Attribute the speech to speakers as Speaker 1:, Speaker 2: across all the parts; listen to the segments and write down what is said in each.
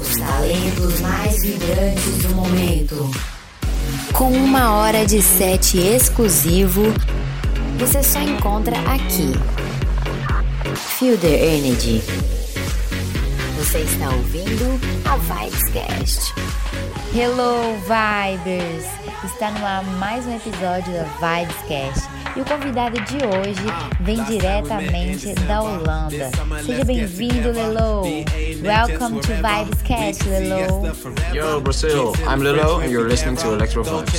Speaker 1: Os talentos mais vibrantes do momento.
Speaker 2: Com uma hora de set exclusivo, você só encontra aqui. Fielder Energy. Você está ouvindo a Vibescast.
Speaker 3: Hello, Vibers! Está no ar mais um episódio da Vibescast e o convidado de hoje vem diretamente da Holanda. Seja bem-vindo, Lelo. Welcome to Vibes Cat, Lelo.
Speaker 4: Yo, Brazil. I'm Lelo and you're listening to Electro Vibes.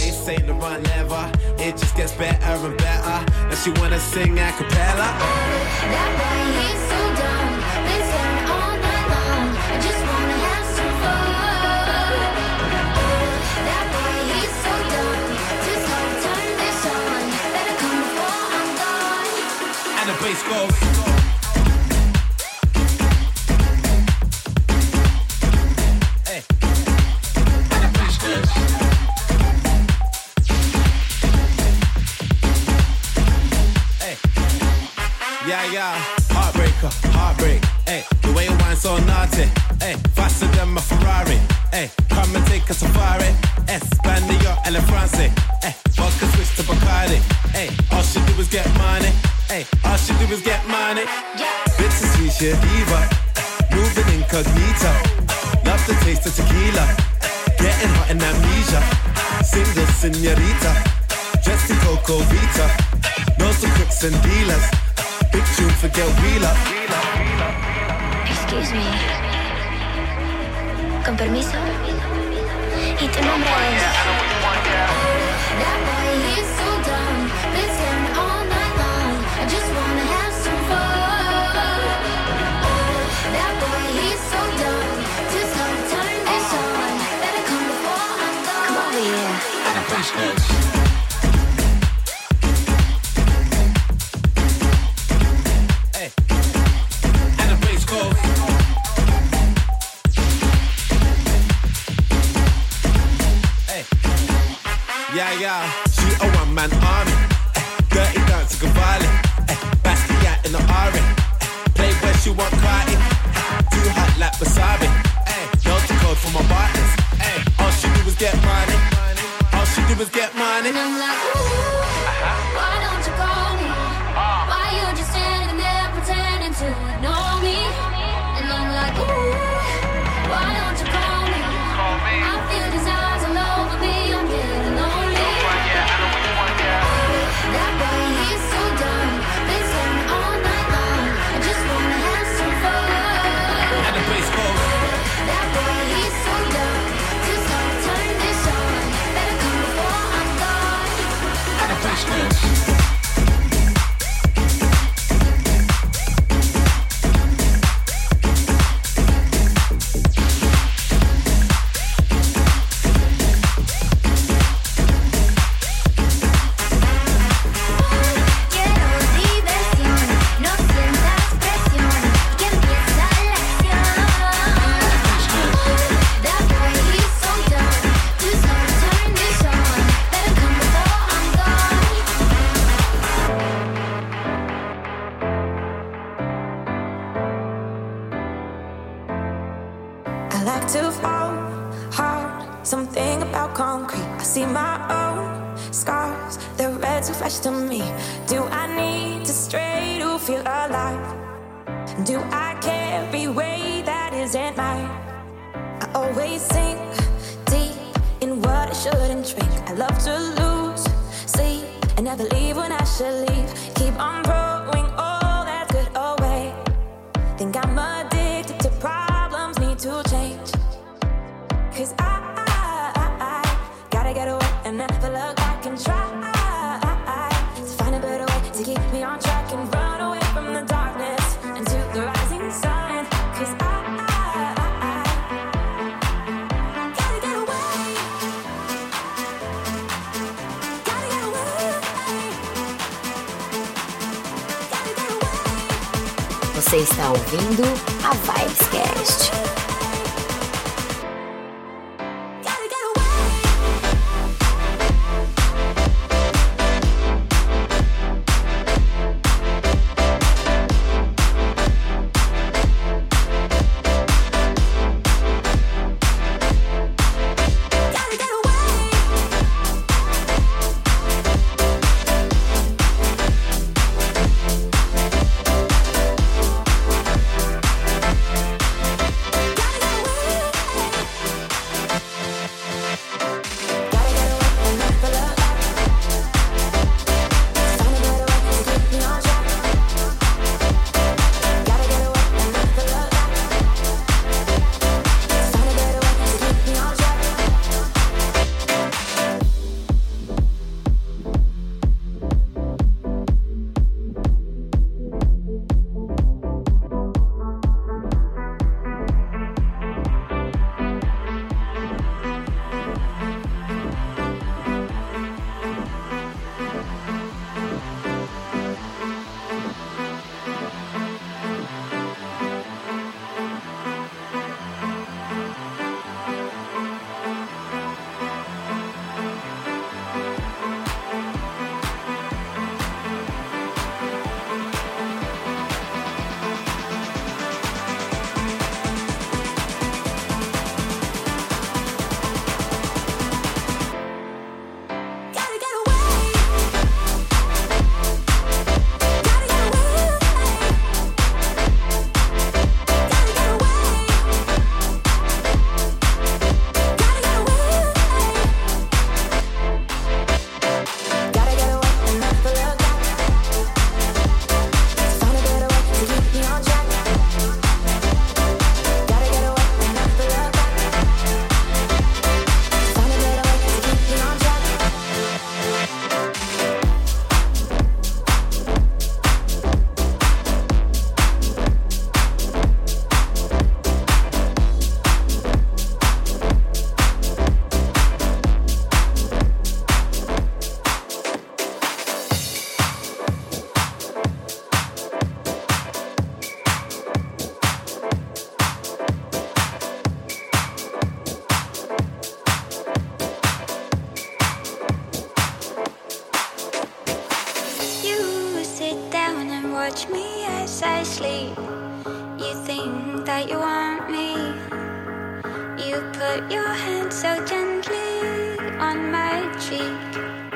Speaker 5: safari. Eh, and El eh, France. Eh, vodka switch to Bacardi. Eh, all she do is get money. Eh, all she do is get money. Bitch is sweet, she diva. Moving incognito. Love the taste of tequila. Getting hot in amnesia. Single senorita. Dressed in Coco Vita. Knows some crooks and dealers. Big tune for Get Wheeler.
Speaker 6: Excuse me. Con permiso
Speaker 5: eat in my
Speaker 7: mouth.
Speaker 2: Você está ouvindo a Vibescast.
Speaker 8: touch me as I sleep. You think that you want me. You put your hand so gently on my cheek.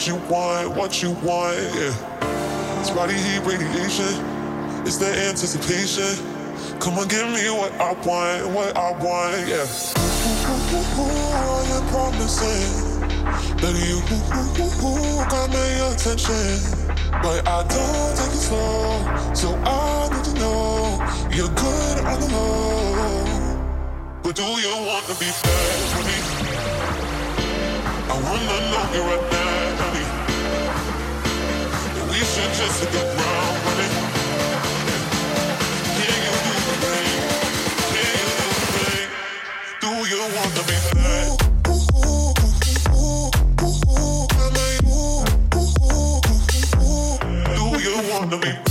Speaker 9: What you want, what you want, yeah. It's body heat radiation, it's the anticipation. Come on, give me what I want, what I want, yeah. Ooh, all your promising, baby, you got my attention. But I don't take it slow, so I need to know you're good on the low. But do you wanna be bad with me? I wanna know you right now, you do you you wanna be? Do you wanna be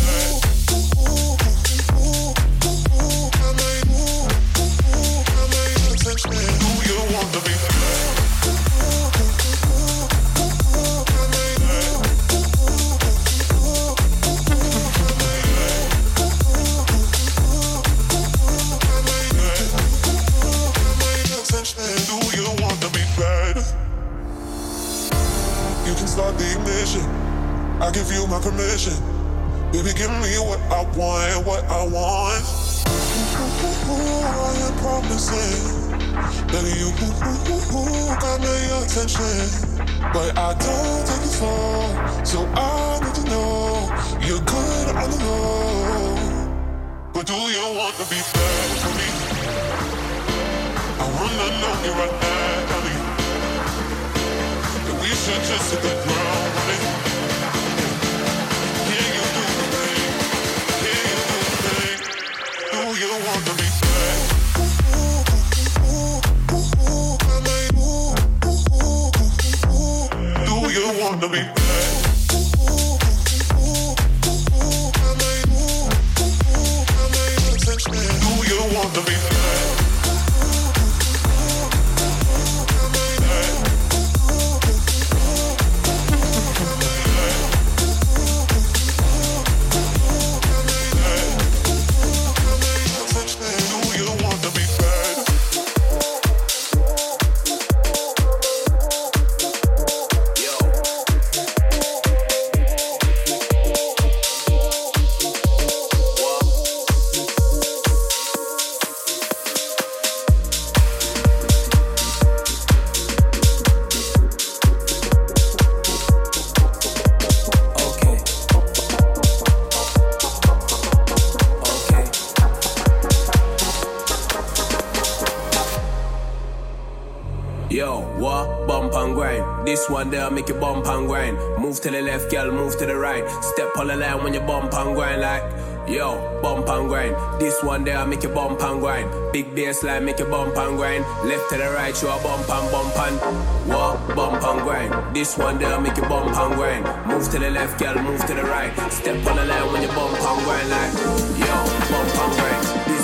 Speaker 9: the ground.
Speaker 10: and grind. Move to the left, girl, move to the right. Step on the line when you bump and grind like. Yo, bump and grind. This one there, make you bump and grind. Big bass line make you bump and grind. Left to the right, you a bump and bump and walk, bump and grind. This one there, make you bump and grind. Move to the left, girl, move to the right. Step on the line when you bump and grind like. Yo, bump and grind. This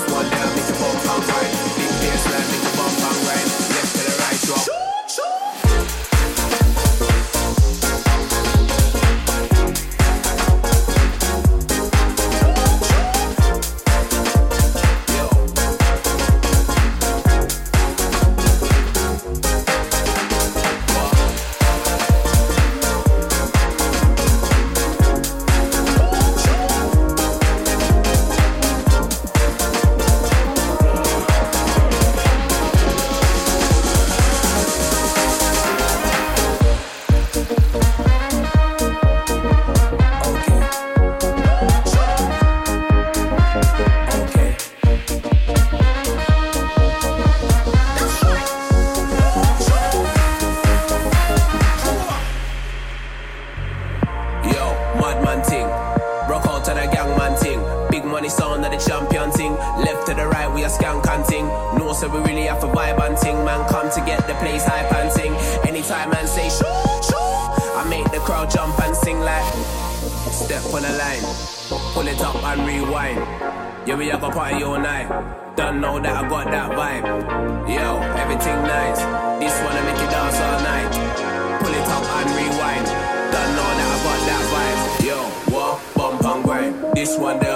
Speaker 10: one
Speaker 11: down.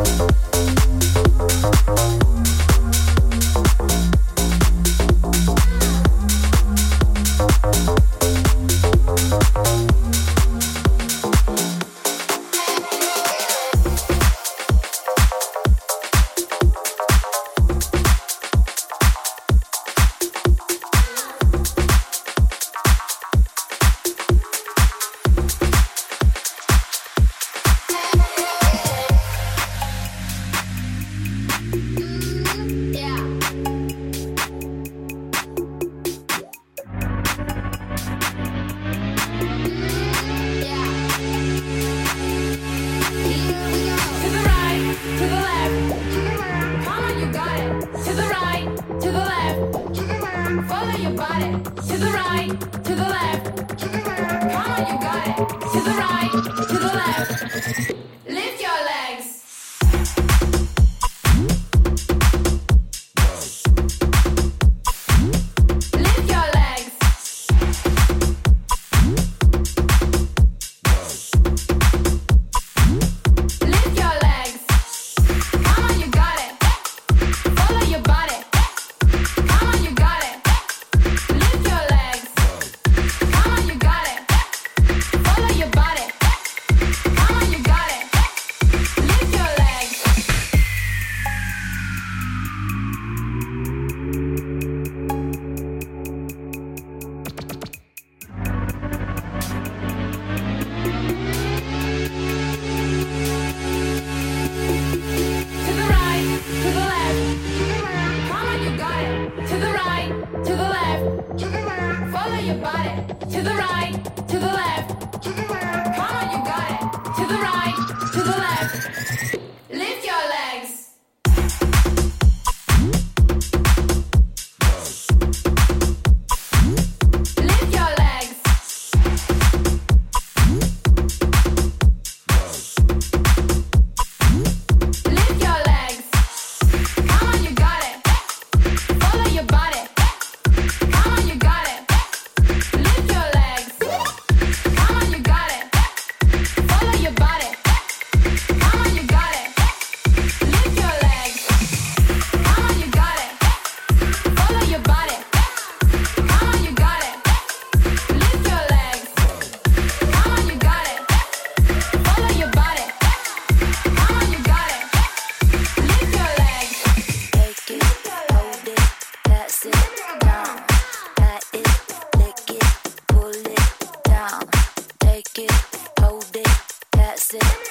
Speaker 11: it.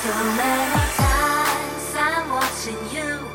Speaker 12: So many times I'm watching you,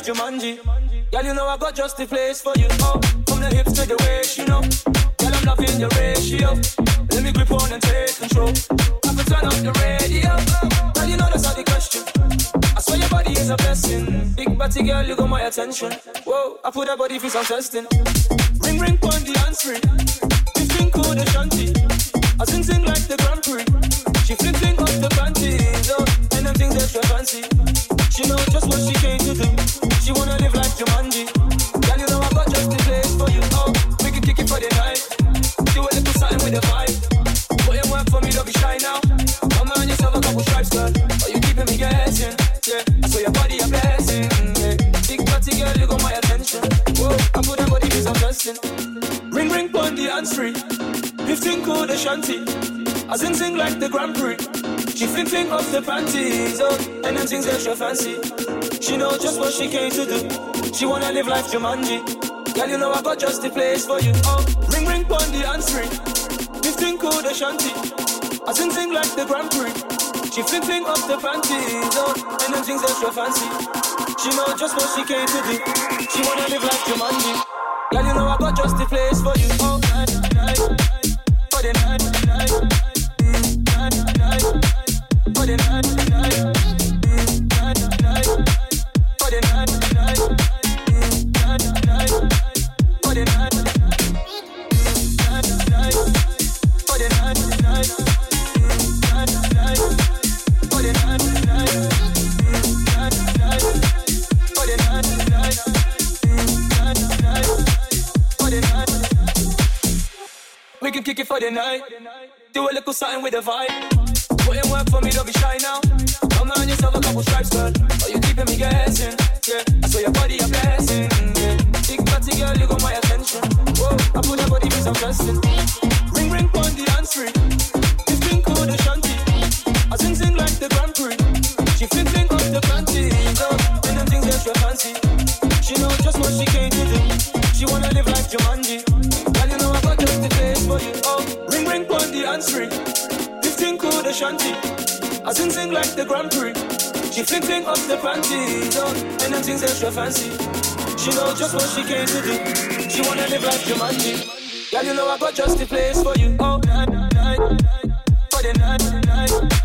Speaker 13: life Jumanji. Girl, you know I got just the place for you. Oh, from the hips to the waist, you know. Girl, I'm loving your ratio. Let me grip on and take control. I can turn up the radio. Girl, you know that's not the question. I swear your body is a blessing. Big body girl, you got my attention. Whoa, I put that body for some testing. Ring ring pon the answering. 15 code a shanty. I sing sing like the Grand Prix. She fling fling off the panties, oh, them things extra fancy. She know just what she came to do. She wanna live like Jumanji. Girl, you know I got just the place for you. Oh, we can kick it for the night. Do a little something with the vibe. Put in work for me, don't be shy now. Come on yourself a couple stripes, girl. Oh, you keeping me guessing. Yeah, I your body a blessing. Yeah. Big body girl, you got my attention. Whoa, I put that body some testing. Ring ring pon the answering. 15 code a shanty. I sing sing oh, oh. like the Grand Prix. She fling fling off the panties, oh, and them things extra fancy. She know just what she came to do. She wanna live life Jumanji. Girl, you know I got just the place for you. Oh, ring ring pon the answering. 15 code a shanty. I sing sing like the Grand Prix. She fling fling off the panties, oh, and them things extra fancy. She know just what she came to do. She wanna live life Jumanji. Girl, you know I got just the place for you. We can kick it for the night. Do a little something with the vibe. Put in work for me, don't be shy now. Come on yourself a couple stripes, girl. Are you keeping me guessing? Yeah, I saw your body a blessing. Yeah, big party girl, you got my attention. Whoa, I put your body with some dressing. Ring ring on the dance free. This thing called a shanty. I sing sing like the Grand Prix. She fling fling up the panties, oh, and them things that you fancy. She know just what she came to do. She wanna live like Jumanji. Girl, you know I got just
Speaker 14: the place for you. Oh, ring ring on the answering the shanty. I sing sing like the Grand Prix. She fling fling up the panties, oh, and them things extra fancy. She know just what she came to do. She wanna live like Jumanji. Yeah, you know I got just the place for you. Oh, night, night, night, night, night, night, night, night, night.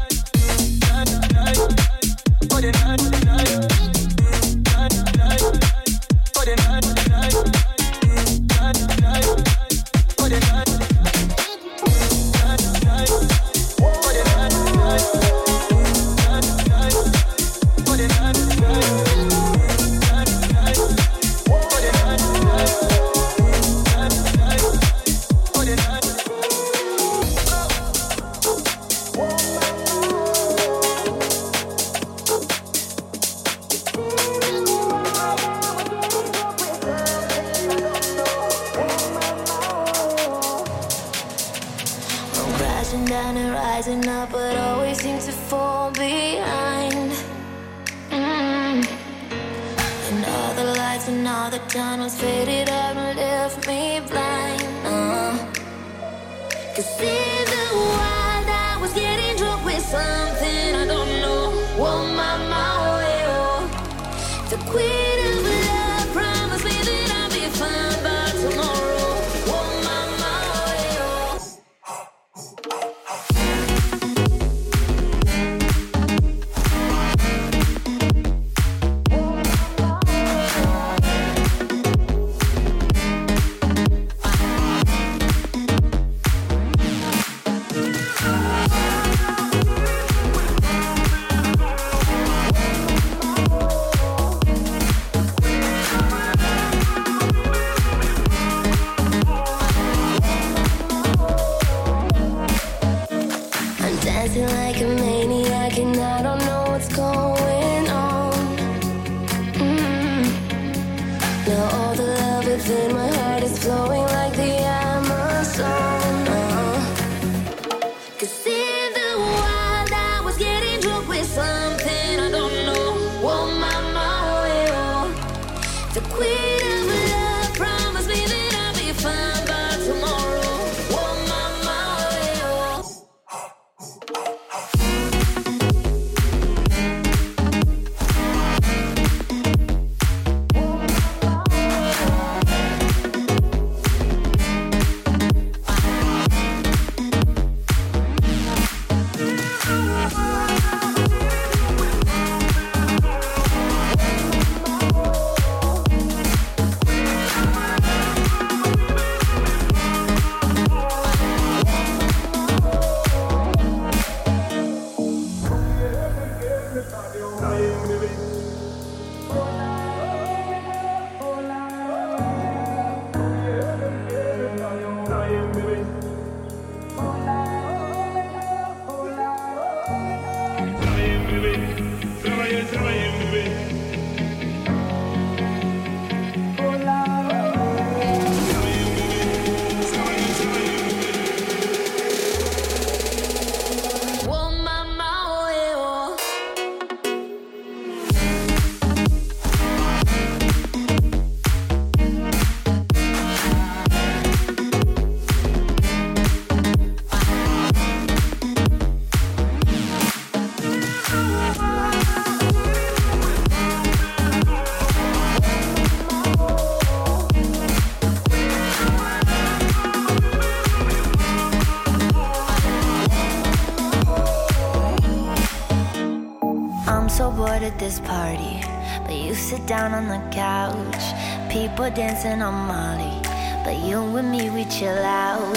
Speaker 7: people dancing on Molly, but you and me, we chill out.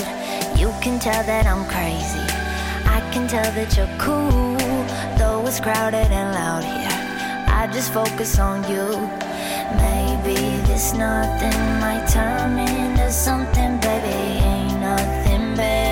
Speaker 7: You can tell that I'm crazy. I can tell that you're cool, though it's crowded and loud here. I just focus on you. Maybe this nothing might turn into something, baby. Ain't nothing, baby.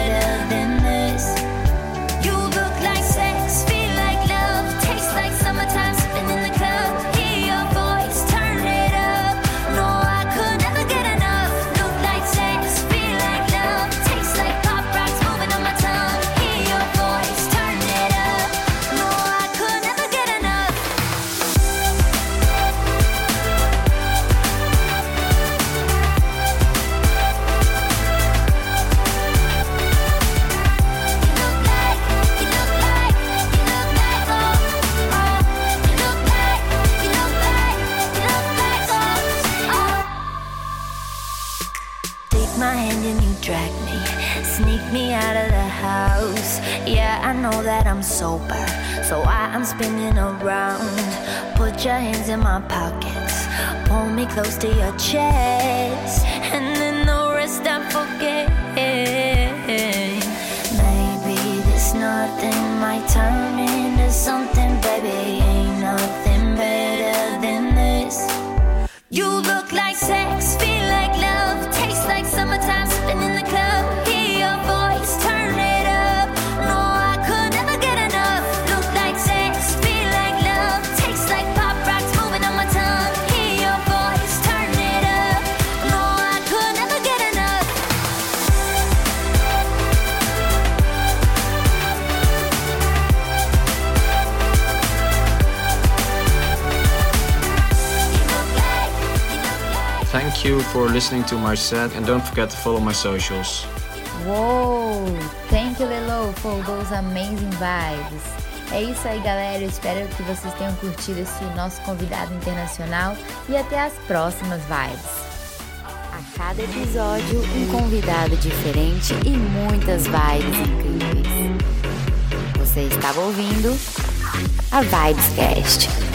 Speaker 7: Me, sneak me out of the house. Yeah, I know that I'm sober, so I am spinning around. Put your hands in my pockets, pull me close to your chest, and then the rest I forget. Maybe this nothing might turn into something,
Speaker 4: you for listening to my set and don't forget to follow my socials.
Speaker 3: Whoa! Thank you, Lelo, for those amazing vibes. É isso aí, galera. Eu espero que vocês tenham curtido esse nosso convidado internacional e até as próximas vibes. A cada episódio, um convidado diferente e muitas vibes incríveis. Você estava ouvindo a Vibescast.